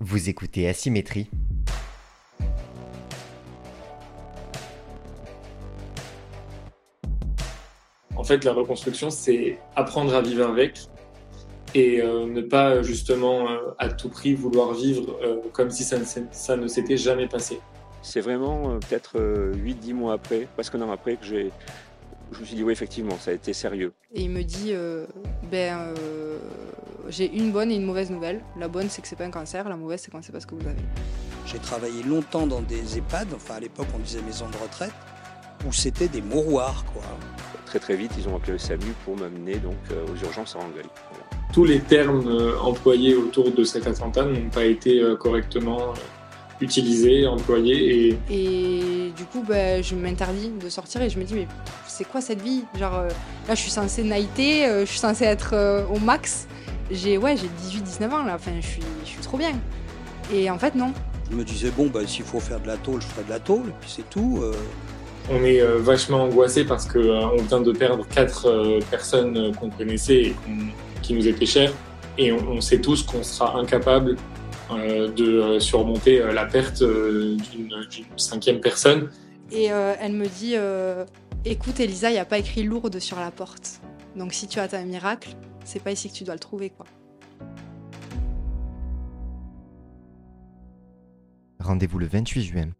Vous écoutez Asymétrie. En fait, la reconstruction, c'est apprendre à vivre avec et euh, ne pas justement euh, à tout prix vouloir vivre euh, comme si ça ne, s'est- ça ne s'était jamais passé. C'est vraiment euh, peut-être 8-10 mois après, presque un an après, que j'ai, je me suis dit oui, effectivement, ça a été sérieux. Et il me dit euh, ben euh, j'ai une bonne et une mauvaise nouvelle. La bonne c'est que c'est pas un cancer, la mauvaise c'est qu'on sait pas ce que vous avez. J'ai travaillé longtemps dans des EHPAD, enfin à l'époque on disait maison de retraite, où c'était des mouroirs quoi. Très très vite, ils ont appelé le SAMU pour m'amener donc euh, aux urgences à Rangueil. Voilà. Tous les termes euh, employés autour de cet attentat n'ont pas été euh, correctement utilisés, employés et Et du coup ben, je m'interdis de sortir et je me dis mais c'est quoi cette vie? Genre là je suis censée naïter, je suis censée être au max. J'ai ouais j'ai 18-19 ans là, enfin je suis, je suis trop bien. Et en fait non. Je me disais bon bah s'il faut faire de la tôle, je ferai de la tôle, et puis c'est tout. euh. on est euh, vachement angoissé parce que euh, on vient de perdre quatre euh, personnes euh, qu'on connaissait et qui nous étaient chères et on, on sait tous qu'on sera incapable de surmonter la perte d'une d'une cinquième personne. Et euh, elle me dit euh, Écoute, Elisa, il n'y a pas écrit lourde sur la porte. Donc si tu as un miracle, c'est pas ici que tu dois le trouver, quoi. Rendez-vous le 28 juin